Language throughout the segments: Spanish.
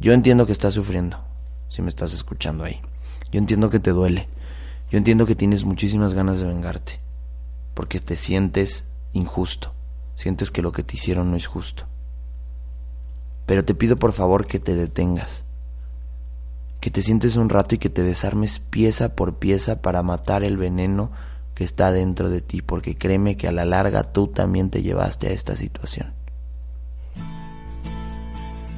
Yo entiendo que estás sufriendo, si me estás escuchando ahí. Yo entiendo que te duele. Yo entiendo que tienes muchísimas ganas de vengarte, porque te sientes injusto, sientes que lo que te hicieron no es justo. Pero te pido por favor que te detengas, que te sientes un rato y que te desarmes pieza por pieza para matar el veneno que está dentro de ti, porque créeme que a la larga tú también te llevaste a esta situación.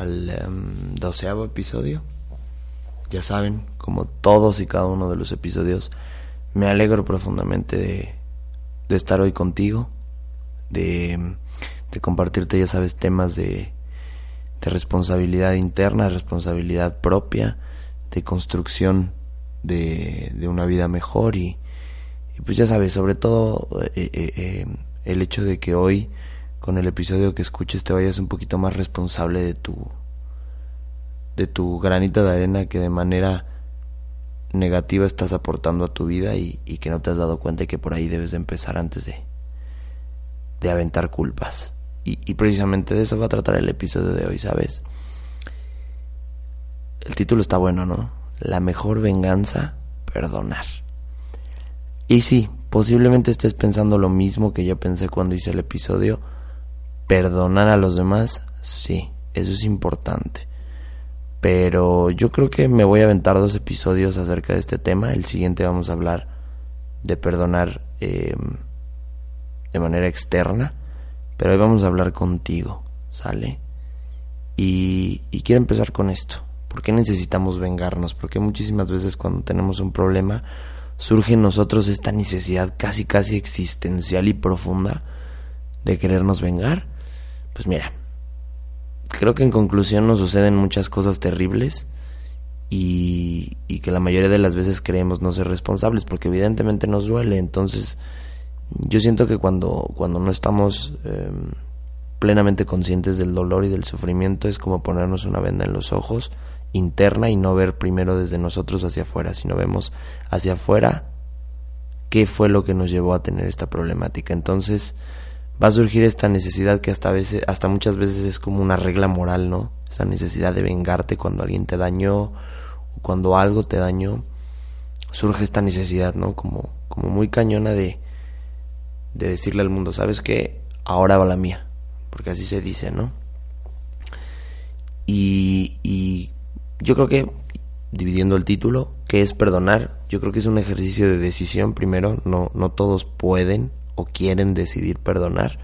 al em, doceavo episodio. Ya saben, como todos y cada uno de los episodios, me alegro profundamente de, estar hoy contigo, de, de, compartirte, ya sabes, temas de, de responsabilidad interna, responsabilidad propia, de construcción de, una vida mejor y, y, pues ya sabes, sobre todo eh, eh, eh, el hecho de que hoy con el episodio que escuches te vayas un poquito más responsable de tu de tu granito de arena que de manera negativa estás aportando a tu vida y, y, que no te has dado cuenta y que por ahí debes de empezar antes de, de aventar culpas. Y, y precisamente de eso va a tratar el episodio de hoy, ¿sabes? El título está bueno, ¿no? La mejor venganza, perdonar. Y sí, posiblemente estés pensando lo mismo que yo pensé cuando hice el episodio. Perdonar a los demás, sí, eso es importante pero yo creo que me voy a aventar dos episodios acerca de este tema. El siguiente vamos a hablar de perdonar eh, de manera externa, pero hoy vamos a hablar contigo, ¿sale? Y, y quiero empezar con esto. ¿Por qué necesitamos vengarnos? Porque muchísimas veces cuando tenemos un problema surge en nosotros esta necesidad casi casi existencial y profunda de querernos vengar. Pues mira, creo que en conclusión nos suceden muchas cosas terribles y, que la mayoría de las veces creemos no ser responsables porque evidentemente nos duele. Entonces yo siento que cuando, cuando no estamos eh, plenamente conscientes del dolor y del sufrimiento es como ponernos una venda en los ojos interna y no ver primero desde nosotros hacia afuera, sino vemos hacia afuera qué fue lo que nos llevó a tener esta problemática. Entonces, va a surgir esta necesidad que hasta veces, hasta muchas veces es como una regla moral, ¿no? Esa necesidad de vengarte cuando alguien te dañó o cuando algo te dañó. Surge esta necesidad, ¿no? Como, como muy cañona de, de decirle al mundo, ¿sabes qué? Ahora va la mía. Porque así se dice, ¿no? Y, y yo creo que, dividiendo el título, ¿qué es perdonar? Yo creo que es un ejercicio de decisión primero, no, no todos pueden o quieren decidir perdonar.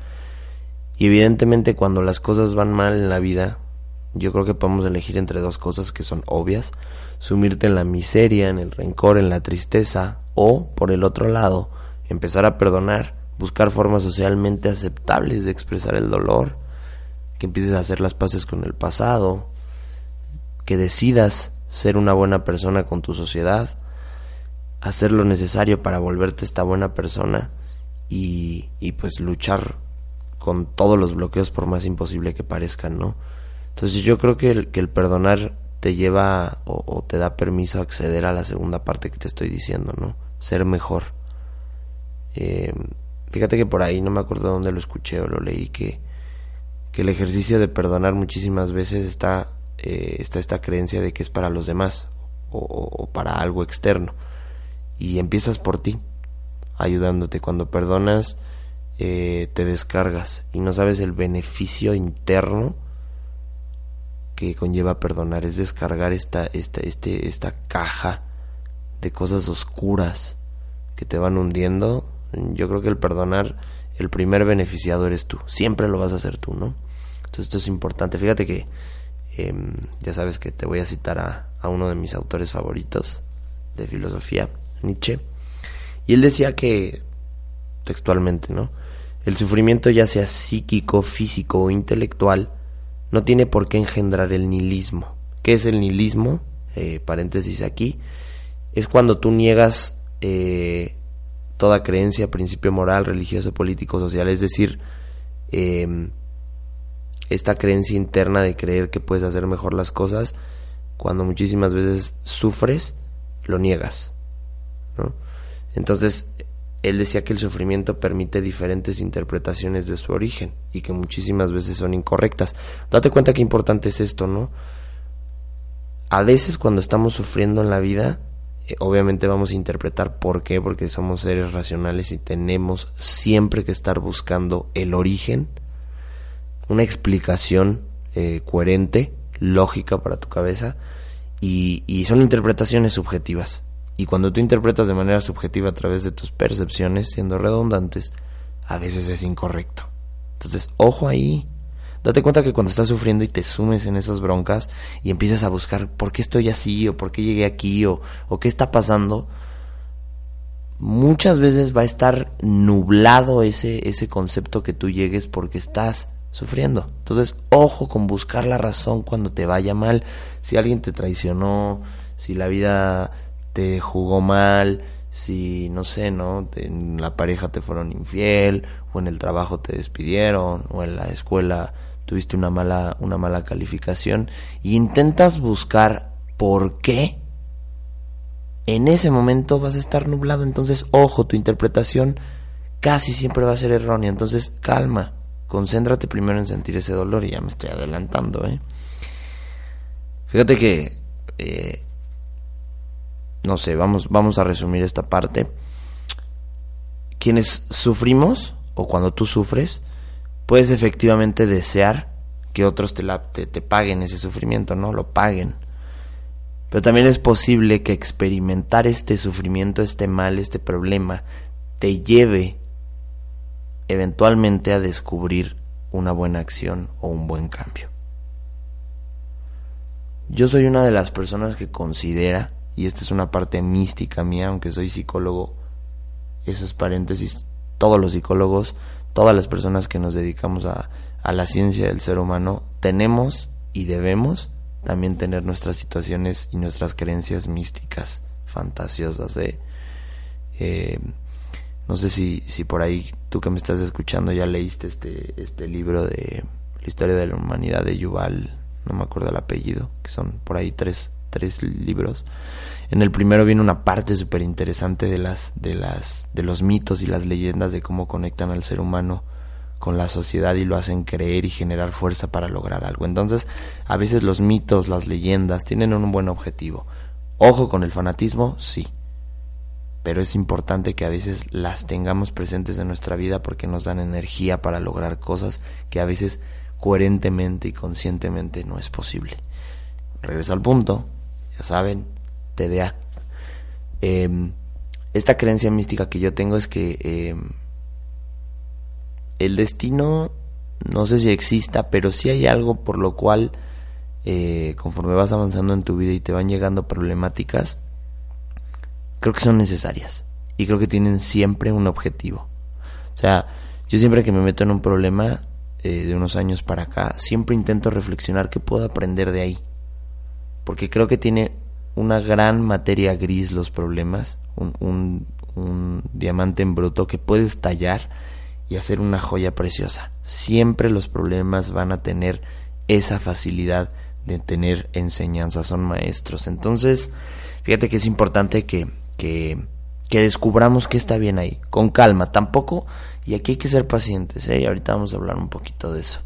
Y evidentemente cuando las cosas van mal en la vida, yo creo que podemos elegir entre dos cosas que son obvias, sumirte en la miseria, en el rencor, en la tristeza, o, por el otro lado, empezar a perdonar, buscar formas socialmente aceptables de expresar el dolor, que empieces a hacer las paces con el pasado, que decidas ser una buena persona con tu sociedad, hacer lo necesario para volverte esta buena persona y, pues luchar con todos los bloqueos por más imposible que parezcan, ¿no? Entonces yo creo que el, que el perdonar te lleva o, te da permiso a acceder a la segunda parte que te estoy diciendo, ¿no? Ser mejor. Eh, fíjate que por ahí no me acuerdo dónde lo escuché o lo leí que, que el ejercicio de perdonar muchísimas veces está, eh, está esta creencia de que es para los demás o para algo externo y empiezas por ti ayudándote. Cuando perdonas, eh, te descargas y no sabes el beneficio interno que conlleva perdonar. Es descargar esta, esta, este, esta caja de cosas oscuras que te van hundiendo. Yo creo que el perdonar, el primer beneficiado eres tú. Siempre lo vas a hacer tú, ¿no? Entonces esto es importante. Fíjate que eh, ya sabes que te voy a citar a, a uno de mis autores favoritos de filosofía, Nietzsche y él decía que, textualmente, ¿no? El sufrimiento, ya sea psíquico, físico o intelectual, no tiene por qué engendrar el nihilismo, ¿Qué es el nihilismo? Eh, paréntesis aquí. Es cuando tú niegas eh, toda creencia, principio moral, religioso, político, social. Es decir, em, esta creencia interna de creer que puedes hacer mejor las cosas, cuando muchísimas veces sufres, lo niegas. ¿no? Entonces, él decía que el sufrimiento permite diferentes interpretaciones de su origen y que muchísimas veces son incorrectas. Date cuenta qué importante es esto, ¿no? A veces cuando estamos sufriendo en la vida, eh, obviamente vamos a interpretar por qué, porque somos seres racionales y tenemos siempre que estar buscando el origen, una explicación eh, coherente, lógica para tu cabeza, y son interpretaciones subjetivas. Y cuando tú interpretas de manera subjetiva a través de tus percepciones, siendo redundantes, a veces es incorrecto. Entonces, ojo ahí. Date cuenta que cuando estás sufriendo y te sumes en esas broncas y empiezas a buscar por qué estoy así o por qué llegué aquí o, o qué está pasando, muchas veces va a estar nublado ese, ese concepto que tú llegues porque estás sufriendo. Entonces, ojo con buscar la razón cuando te vaya mal. Si alguien te traicionó, si la vida te jugó mal, si no sé, ¿no? En la pareja te fueron infiel, o en el trabajo te despidieron, o en la escuela tuviste una mala, una mala calificación, y intentas buscar por qué, en ese momento vas a estar nublado. Entonces, ojo, tu interpretación casi siempre va a ser errónea. Entonces, calma, concéntrate primero en sentir ese dolor, y ya me estoy adelantando, ¿eh? Fíjate que eh, no sé, vamos, vamos a resumir esta parte. Quienes sufrimos, o cuando tú sufres, puedes efectivamente desear que otros te, la, te, paguen ese sufrimiento, ¿no? Lo paguen. Pero también es posible que experimentar este sufrimiento, este mal, este problema, te lleve eventualmente a descubrir una buena acción o un buen cambio. Yo soy una de las personas que considera y esta es una parte mística mía, aunque soy psicólogo, esos paréntesis, todos los psicólogos, todas las personas que nos dedicamos a, la ciencia del ser humano, tenemos y debemos también tener nuestras situaciones y nuestras creencias místicas, fantasiosas. ¿eh? Eh, no sé si, si por ahí tú que me estás escuchando ya leíste este, este libro de la historia de la humanidad de Yuval, no me acuerdo el apellido, que son por ahí tres tres libros. En el primero viene una parte súper interesante de las, de las, de los mitos y las leyendas de cómo conectan al ser humano con la sociedad y lo hacen creer y generar fuerza para lograr algo. Entonces, a veces los mitos, las leyendas tienen un buen objetivo. Ojo con el fanatismo, sí. Pero es importante que a veces las tengamos presentes en nuestra vida porque nos dan energía para lograr cosas que a veces coherentemente y conscientemente no es posible. Regreso al punto, saben, TDA. Em, esta creencia mística que yo tengo es que em, el destino, no sé si exista, pero si hay algo por lo cual, eh, conforme vas avanzando en tu vida y te van llegando problemáticas, creo que son necesarias y creo que tienen siempre un objetivo. O sea, yo siempre que me meto en un problema eh, de unos años para acá, siempre intento reflexionar qué puedo aprender de ahí porque creo que tiene una gran materia gris los problemas, un, un, diamante en bruto que puedes tallar y hacer una joya preciosa. Siempre los problemas van a tener esa facilidad de tener enseñanza, son maestros. Entonces, fíjate que es importante que, que, que descubramos que está bien ahí, con calma, tampoco, y aquí hay que ser pacientes, ¿eh? ahorita vamos a hablar un poquito de eso.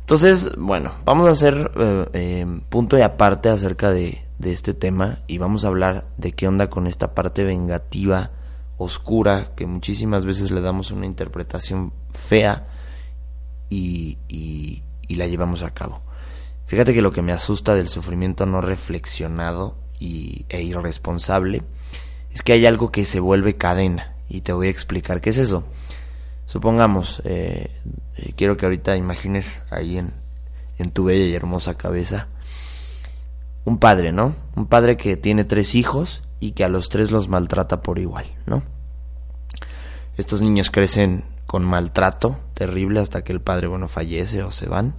Entonces, bueno, vamos a hacer eh, eh, punto y aparte acerca de, este tema y vamos a hablar de qué onda con esta parte vengativa, oscura, que muchísimas veces le damos una interpretación fea y, y, la llevamos a cabo. Fíjate que lo que me asusta del sufrimiento no reflexionado y, e irresponsable es que hay algo que se vuelve cadena y te voy a explicar qué es eso. Supongamos, eh, eh, quiero que ahorita imagines ahí en, en tu bella y hermosa cabeza un padre, ¿no? Un padre que tiene tres hijos y que a los tres los maltrata por igual, ¿no? Estos niños crecen con maltrato terrible hasta que el padre, bueno, fallece o se van.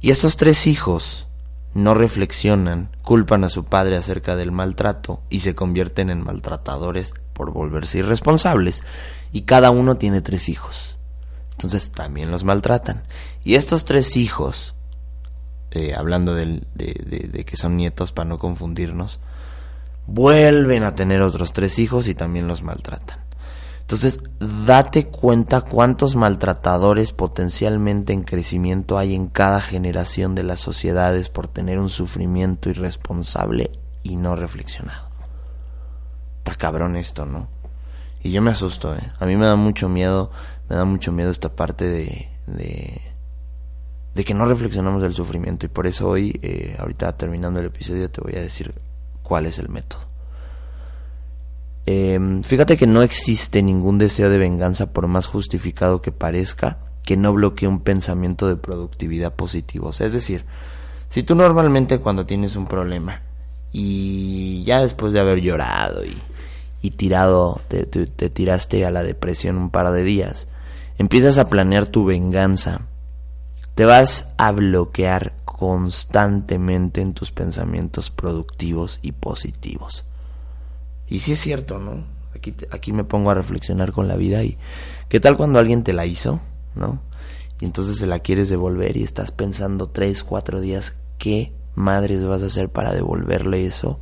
Y estos tres hijos no reflexionan, culpan a su padre acerca del maltrato y se convierten en maltratadores por volverse irresponsables. Y cada uno tiene tres hijos. Entonces también los maltratan. Y estos tres hijos, eh, hablando de, de que son nietos para no confundirnos, vuelven a tener otros tres hijos y también los maltratan. Entonces, date cuenta cuántos maltratadores potencialmente en crecimiento hay en cada generación de las sociedades por tener un sufrimiento irresponsable y no reflexionado. Está cabrón esto, ¿no? Y yo me asusto, ¿eh? A mí me da mucho miedo, me da mucho miedo esta parte de, de, de que no reflexionamos del sufrimiento. Y por eso hoy, eh, ahorita terminando el episodio, te voy a decir cuál es el método. Em, fíjate que no existe ningún deseo de venganza, por más justificado que parezca, que no bloquee un pensamiento de productividad positivo. es decir, si tú normalmente cuando tienes un problema y ya después de haber llorado y, tirado, te, te tiraste a la depresión un par de días, empiezas a planear tu venganza, te vas a bloquear constantemente en tus pensamientos productivos y positivos. Y sí es cierto, ¿no? Aquí, aquí me pongo a reflexionar con la vida y ¿qué tal cuando alguien te la hizo, ¿no? Y entonces se la quieres devolver y estás pensando tres, cuatro días, ¿qué madres vas a hacer para devolverle eso?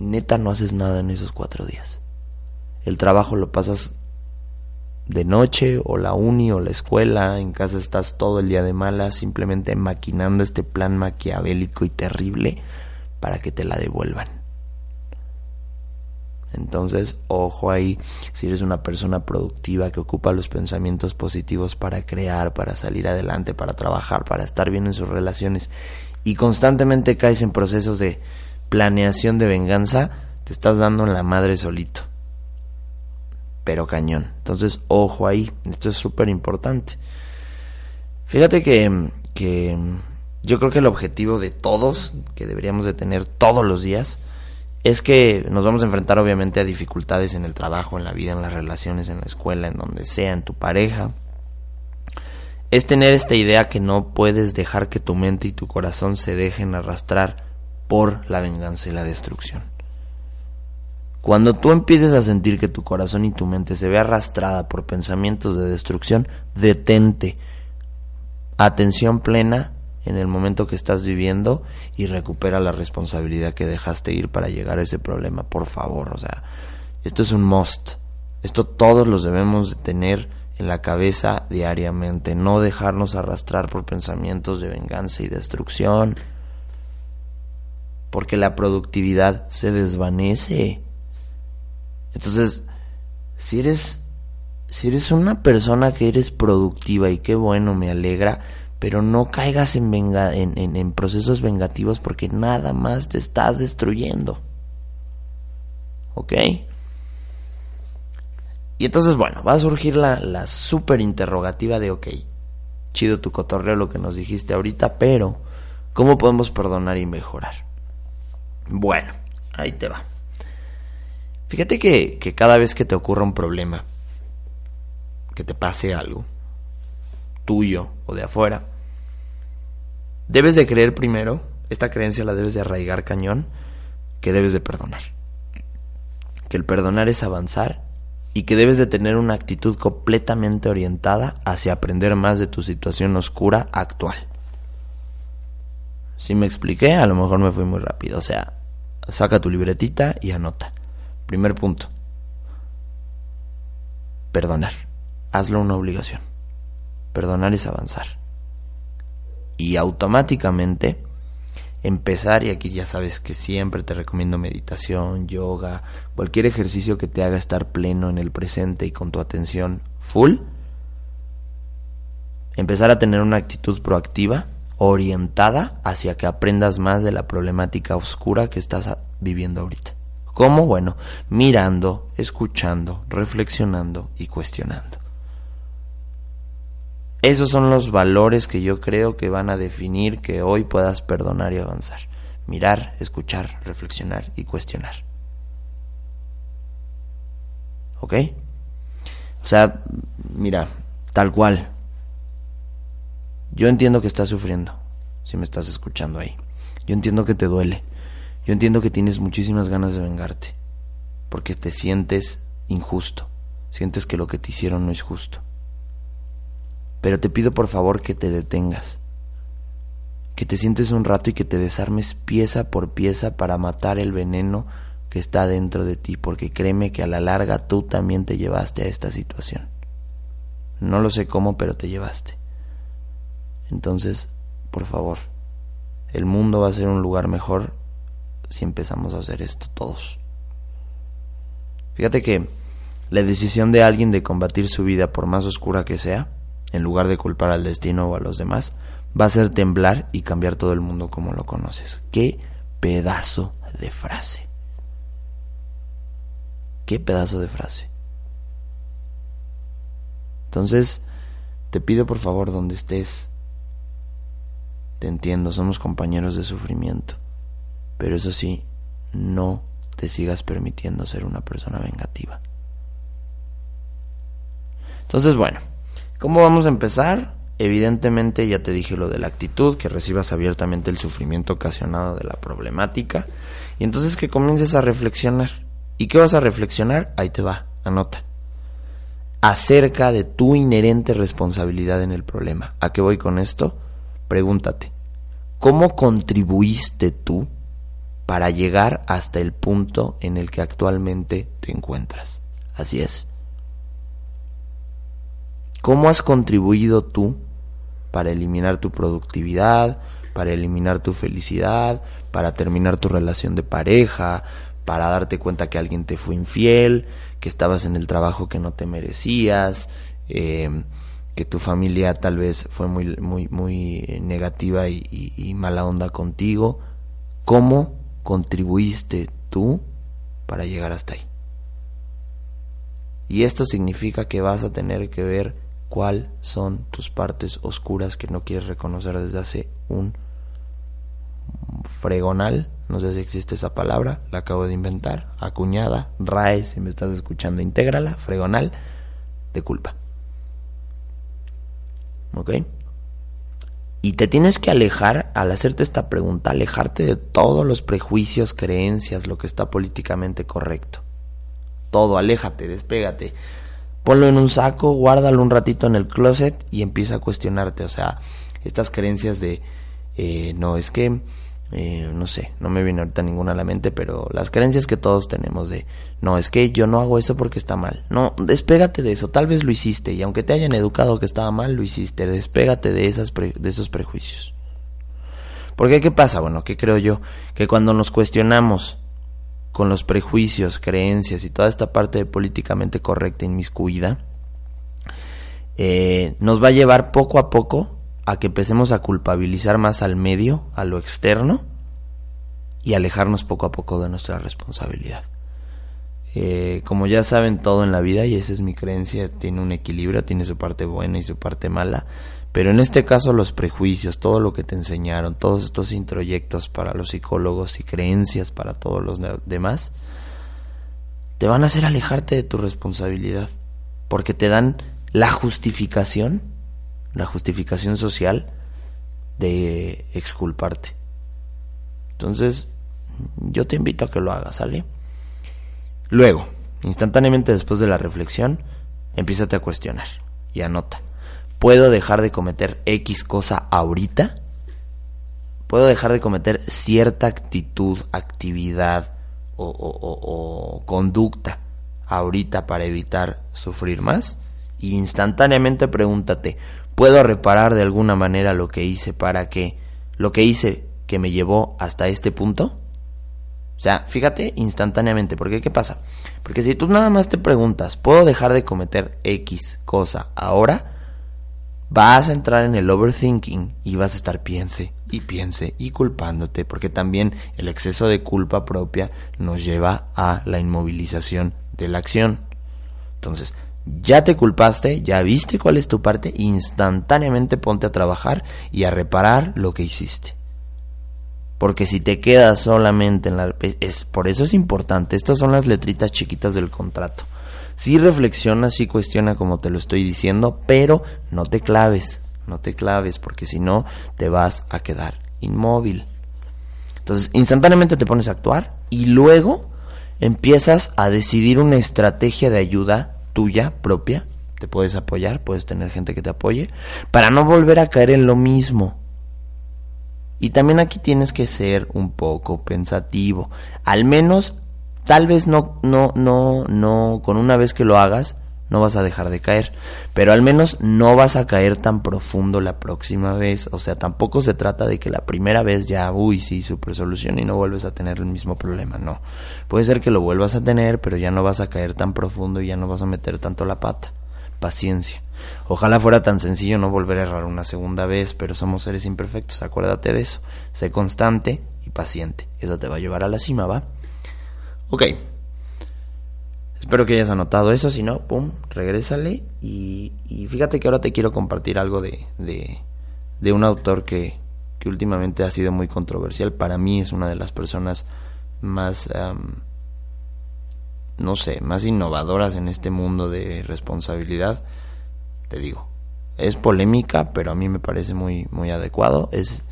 Neta no haces nada en esos cuatro días. El trabajo lo pasas de noche o la uni o la escuela, en casa estás todo el día de mala, simplemente maquinando este plan maquiavélico y terrible para que te la devuelvan. Entonces, ojo ahí, si eres una persona productiva que ocupa los pensamientos positivos para crear, para salir adelante, para trabajar, para estar bien en sus relaciones y constantemente caes en procesos de planeación de venganza, te estás dando en la madre solito. Pero cañón. Entonces, ojo ahí, esto es súper importante. Fíjate que, que yo creo que el objetivo de todos, que deberíamos de tener todos los días, es que nos vamos a enfrentar obviamente a dificultades en el trabajo, en la vida, en las relaciones, en la escuela, en donde sea, en tu pareja. Es tener esta idea que no puedes dejar que tu mente y tu corazón se dejen arrastrar por la venganza y la destrucción. Cuando tú empieces a sentir que tu corazón y tu mente se ve arrastrada por pensamientos de destrucción, detente. Atención plena en el momento que estás viviendo y recupera la responsabilidad que dejaste ir para llegar a ese problema, por favor, o sea, esto es un must. Esto todos los debemos de tener en la cabeza diariamente, no dejarnos arrastrar por pensamientos de venganza y destrucción, porque la productividad se desvanece. Entonces, si eres si eres una persona que eres productiva y qué bueno, me alegra, pero no caigas en, procesos vengativos porque nada más te estás destruyendo. ¿Ok? Y entonces, bueno, va a surgir la, la súper interrogativa de, ok, chido tu cotorreo lo que nos dijiste ahorita, pero ¿cómo podemos perdonar y mejorar? Bueno, ahí te va. Fíjate que, cada vez que te ocurra un problema, que te pase algo, tuyo o de afuera, debes de creer primero, esta creencia la debes de arraigar cañón, que debes de perdonar. Que el perdonar es avanzar y que debes de tener una actitud completamente orientada hacia aprender más de tu situación oscura actual. Si me expliqué, a lo mejor me fui muy rápido. O sea, saca tu libretita y anota. Primer punto. Perdonar. Hazlo una obligación. Perdonar es avanzar y automáticamente empezar, y aquí ya sabes que siempre te recomiendo meditación, yoga, cualquier ejercicio que te haga estar pleno en el presente y con tu atención full, empezar a tener una actitud proactiva, orientada hacia que aprendas más de la problemática oscura que estás viviendo ahorita. ¿Cómo? Bueno, mirando, escuchando, reflexionando y cuestionando. Esos son los valores que yo creo que van a definir que hoy puedas perdonar y avanzar. Mirar, escuchar, reflexionar y cuestionar. ¿Ok? O sea, mira, tal cual. Yo entiendo que estás sufriendo. si me estás escuchando ahí. Yo entiendo que te duele. Yo entiendo que tienes muchísimas ganas de vengarte. Porque te sientes injusto. Sientes que lo que te hicieron no es justo. Pero te pido por favor que te detengas. Que te sientes un rato y que te desarmes pieza por pieza para matar el veneno que está dentro de ti. Porque créeme que a la larga tú también te llevaste a esta situación. No lo sé cómo, pero te llevaste. Entonces, por favor, el mundo va a ser un lugar mejor si empezamos a hacer esto todos. Fíjate que la decisión de alguien de combatir su vida, por más oscura que sea, en lugar de culpar al destino o a los demás, va a hacer temblar y cambiar todo el mundo como lo conoces. ¡Qué pedazo de frase! ¡Qué pedazo de frase! Entonces, te pido por favor donde estés, te entiendo, somos compañeros de sufrimiento, pero eso sí, no te sigas permitiendo ser una persona vengativa. Entonces, bueno, ¿cómo vamos a empezar? Evidentemente ya te dije lo de la actitud, que recibas abiertamente el sufrimiento ocasionado de la problemática, y entonces que comiences a reflexionar. ¿Y qué vas a reflexionar? Ahí te va, anota acerca de tu inherente responsabilidad en el problema. ¿A qué voy con esto? Pregúntate, ¿cómo contribuiste tú para llegar hasta el punto en el que actualmente te encuentras? Así es. ¿Cómo has contribuido tú para eliminar tu productividad, para eliminar tu felicidad, para terminar tu relación de pareja, para darte cuenta que alguien te fue infiel, que estabas en el trabajo que no te merecías, em, que tu familia tal vez fue muy, muy, muy negativa y, y mala onda contigo. ¿Cómo contribuiste tú para llegar hasta ahí? Y esto significa que vas a tener que ver cuáles son tus partes oscuras que no quieres reconocer desde hace un fregonal no sé si existe esa palabra, la acabo de inventar, acuñada, RAE, si me estás escuchando, intégrala, fregonal, de culpa. ¿Ok? Y te tienes que alejar, al hacerte esta pregunta, alejarte de todos los prejuicios, creencias, lo que está políticamente correcto. Todo, aléjate, despégate. Ponlo en un saco, guárdalo un ratito en el closet y empieza a cuestionarte. O sea, estas creencias de, eh, no, es que eh, no sé, no me viene ahorita ninguna a la mente, pero las creencias que todos tenemos de, no, es que yo no hago eso porque está mal. No, despégate de eso, tal vez lo hiciste y aunque te hayan educado que estaba mal, lo hiciste, despégate de, esas de esos prejuicios. Porque ¿qué pasa? Bueno, ¿qué creo yo? Que cuando nos cuestionamos con los prejuicios, creencias y toda esta parte de políticamente correcta inmiscuida, eh, nos va a llevar poco a poco a que empecemos a culpabilizar más al medio, a lo externo, y alejarnos poco a poco de nuestra responsabilidad. Eh, como ya saben, todo en la vida, y esa es mi creencia, tiene un equilibrio, tiene su parte buena y su parte mala, pero en este caso los prejuicios, todo lo que te enseñaron, todos estos introyectos para los psicólogos y creencias para todos los demás, te van a hacer alejarte de tu responsabilidad, porque te dan la justificación la justificación social de exculparte. Entonces, yo te invito a que lo hagas, ¿sale? Luego, instantáneamente después de la reflexión, empiézate a cuestionar y anota. ¿Puedo dejar de cometer X cosa ahorita? ¿Puedo dejar de cometer cierta actitud, actividad o, o conducta ahorita para evitar sufrir más? Y instantáneamente pregúntate, puedo reparar de alguna manera lo que hice para que lo que hice que me llevó hasta este punto? O sea, fíjate instantáneamente, porque ¿qué pasa? Porque si tú nada más te preguntas, ¿puedo dejar de cometer X cosa ahora? Vas a entrar en el overthinking y vas a estar piense y piense y culpándote, porque también el exceso de culpa propia nos lleva a la inmovilización de la acción. Entonces, ya te culpaste, ya viste cuál es tu parte, instantáneamente ponte a trabajar y a reparar lo que hiciste. Porque si te quedas solamente en la... Es, por eso es importante, estas son las letritas chiquitas del contrato. Sí reflexiona, sí cuestiona como te lo estoy diciendo, pero no te claves, no te claves, porque si no te vas a quedar inmóvil. Entonces, instantáneamente te pones a actuar y luego empiezas a decidir una estrategia de ayuda tuya propia. Te puedes apoyar, puedes tener gente que te apoye, para no volver a caer en lo mismo. Y también aquí tienes que ser un poco pensativo. Al menos, tal vez no, no, no, no, con una vez que lo hagas, no vas a dejar de caer, pero al menos no vas a caer tan profundo la próxima vez, o sea, tampoco se trata de que la primera vez ya, uy, sí, super solución y no vuelves a tener el mismo problema, no. Puede ser que lo vuelvas a tener, pero ya no vas a caer tan profundo y ya no vas a meter tanto la pata. Paciencia. Ojalá fuera tan sencillo no volver a errar una segunda vez, pero somos seres imperfectos, acuérdate de eso. Sé constante y paciente. Eso te va a llevar a la cima, ¿va? Ok. Espero que hayas anotado eso, si no, pum, regrésale. Y, fíjate que ahora te quiero compartir algo de, de, un autor que, que, últimamente ha sido muy controversial. Para mí es una de las personas más, no sé, más innovadoras en este mundo de responsabilidad. Te digo, es polémica, pero a mí me parece muy, muy adecuado. Es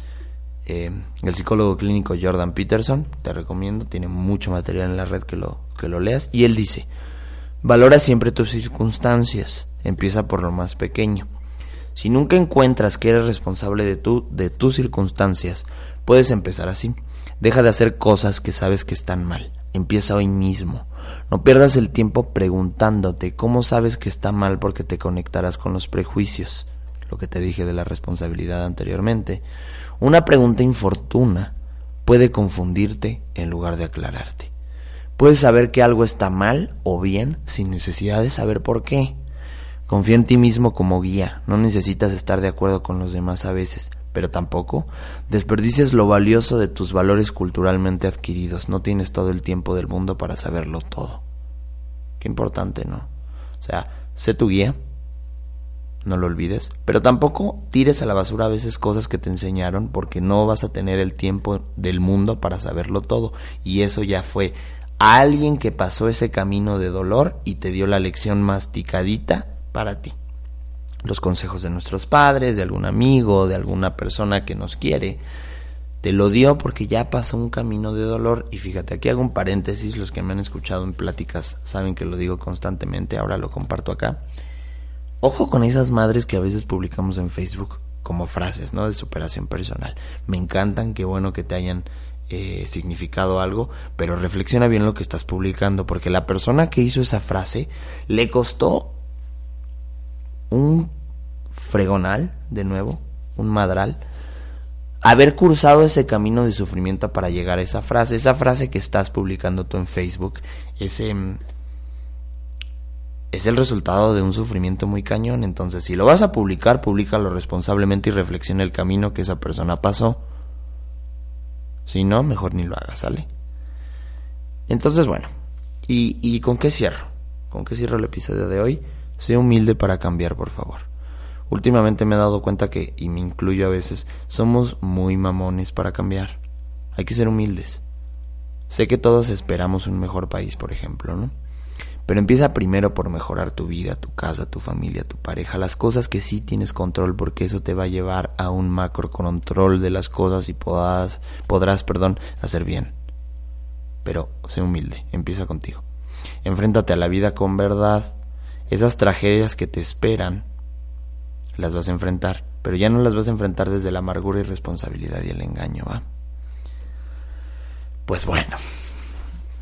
eh, el psicólogo clínico Jordan Peterson, te recomiendo, tiene mucho material en la red que lo, que lo leas, y él dice, valora siempre tus circunstancias, empieza por lo más pequeño. Si nunca encuentras que eres responsable de, tu, de tus circunstancias, puedes empezar así. Deja de hacer cosas que sabes que están mal. Empieza hoy mismo. No pierdas el tiempo preguntándote cómo sabes que está mal porque te conectarás con los prejuicios, lo que te dije de la responsabilidad anteriormente. Una pregunta infortuna puede confundirte en lugar de aclararte. Puedes saber que algo está mal o bien sin necesidad de saber por qué. Confía en ti mismo como guía, no necesitas estar de acuerdo con los demás a veces, pero tampoco desperdicies lo valioso de tus valores culturalmente adquiridos, no tienes todo el tiempo del mundo para saberlo todo. Qué importante, ¿no? O sea, sé tu guía, no lo olvides, pero tampoco tires a la basura a veces cosas que te enseñaron porque no vas a tener el tiempo del mundo para saberlo todo y eso ya fue alguien que pasó ese camino de dolor y te dio la lección masticadita para ti. Los consejos de nuestros padres, de algún amigo, de alguna persona que nos quiere, te lo dio porque ya pasó un camino de dolor y fíjate, aquí hago un paréntesis, los que me han escuchado en pláticas saben que lo digo constantemente, ahora lo comparto acá. Ojo con esas madres que a veces publicamos en Facebook como frases, ¿no? De superación personal. Me encantan, qué bueno que te hayan eh, significado algo, pero reflexiona bien lo que estás publicando, porque la persona que hizo esa frase le costó un fregonal, de nuevo, un madral, haber cursado ese camino de sufrimiento para llegar a esa frase, esa frase que estás publicando tú en Facebook, ese es el resultado de un sufrimiento muy cañón. Entonces, si lo vas a publicar, públicalo responsablemente y reflexiona el camino que esa persona pasó. Si no, mejor ni lo hagas, ¿sale? Entonces, bueno, ¿y, ¿y con qué cierro? ¿Con qué cierro el episodio de hoy? Sé humilde para cambiar, por favor. Últimamente me he dado cuenta que, y me incluyo a veces, somos muy mamones para cambiar. Hay que ser humildes. Sé que todos esperamos un mejor país, por ejemplo, ¿no? Pero empieza primero por mejorar tu vida, tu casa, tu familia, tu pareja, las cosas que sí tienes control, porque eso te va a llevar a un macro control de las cosas y podrás, podrás perdón, hacer bien. Pero sé humilde, empieza contigo. Enfréntate a la vida con verdad. Esas tragedias que te esperan, las vas a enfrentar, pero ya no las vas a enfrentar desde la amargura y responsabilidad y el engaño, ¿va? Pues bueno,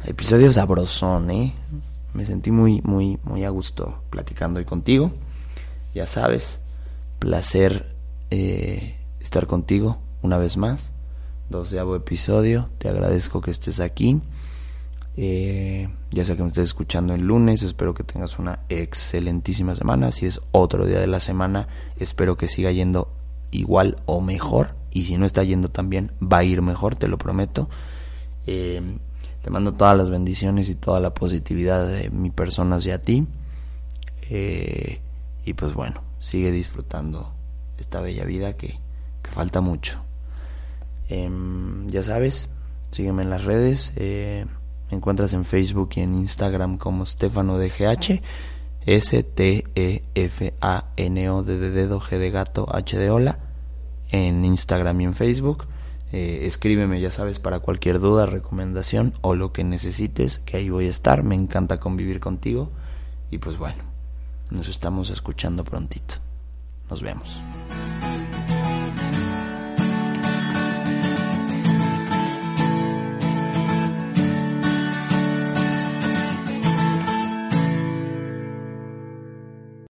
episodio sabrosón, ¿eh? Me sentí muy, muy, muy a gusto platicando hoy contigo. Ya sabes, placer eh, estar contigo una vez más. Doceavo episodio. Te agradezco que estés aquí. Eh, ya sea que me estés escuchando el lunes, espero que tengas una excelentísima semana. Si es otro día de la semana, espero que siga yendo igual o mejor. Y si no está yendo tan bien, va a ir mejor, te lo prometo. Eh, te mando todas las bendiciones y toda la positividad de mi persona hacia ti. Eh, y pues bueno, sigue disfrutando esta bella vida que, falta mucho. Em, ya sabes, sígueme en las redes. Eh, me encuentras en Facebook y en Instagram como Stefano DGH. S-T-E-F-A-N-O de dedo, G de gato, H de hola, en Instagram y en Facebook. Eh, escríbeme, ya sabes, para cualquier duda, recomendación o lo que necesites, que ahí voy a estar. Me encanta convivir contigo. Y pues bueno, nos estamos escuchando prontito. Nos vemos.